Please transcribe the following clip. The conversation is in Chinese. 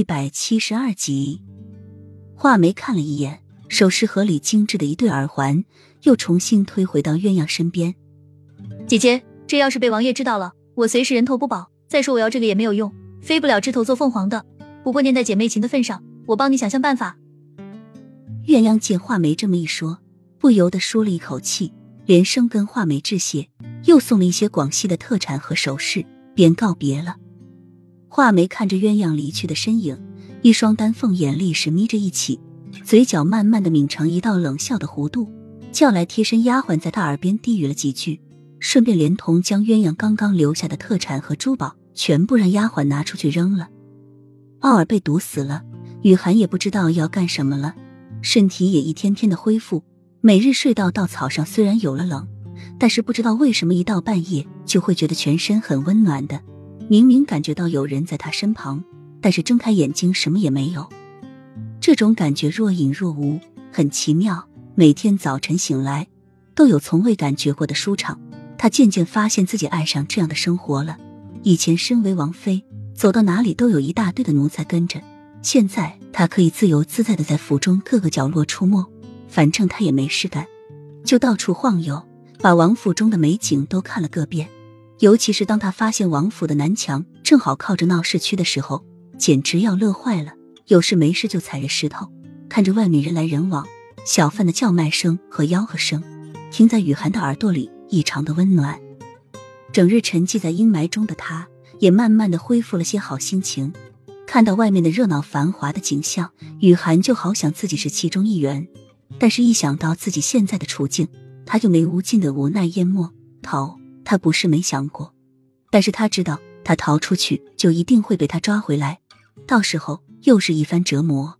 一百七十二集，画眉看了一眼首饰盒里精致的一对耳环，又重新推回到鸳鸯身边。姐姐，这要是被王爷知道了，我随时人头不保。再说我要这个也没有用，飞不了枝头做凤凰的。不过念在姐妹情的份上，我帮你想想办法。鸳鸯见画眉这么一说，不由得舒了一口气，连声跟画眉致谢，又送了一些广西的特产和首饰，便告别了。画眉看着鸳鸯离去的身影，一双丹凤眼立时眯着一起，嘴角慢慢的抿成一道冷笑的弧度，叫来贴身丫鬟在他耳边低语了几句，顺便连同将鸳鸯刚刚留下的特产和珠宝全部让丫鬟拿出去扔了。奥尔被毒死了，雨涵也不知道要干什么了，身体也一天天的恢复，每日睡到稻草上，虽然有了冷，但是不知道为什么一到半夜就会觉得全身很温暖的。明明感觉到有人在他身旁，但是睁开眼睛什么也没有。这种感觉若隐若无，很奇妙。每天早晨醒来，都有从未感觉过的舒畅。他渐渐发现自己爱上这样的生活了。以前身为王妃，走到哪里都有一大堆的奴才跟着，现在他可以自由自在的在府中各个角落出没，反正他也没事干，就到处晃悠，把王府中的美景都看了个遍。尤其是当他发现王府的南墙正好靠着闹市区的时候，简直要乐坏了。有事没事就踩着石头，看着外面人来人往、小贩的叫卖声和吆喝声，听在雨涵的耳朵里异常的温暖。整日沉寂在阴霾中的他，也慢慢的恢复了些好心情。看到外面的热闹繁华的景象，雨涵就好想自己是其中一员。但是，一想到自己现在的处境，他就没无尽的无奈淹没逃。他不是没想过，但是他知道，他逃出去就一定会被他抓回来，到时候又是一番折磨。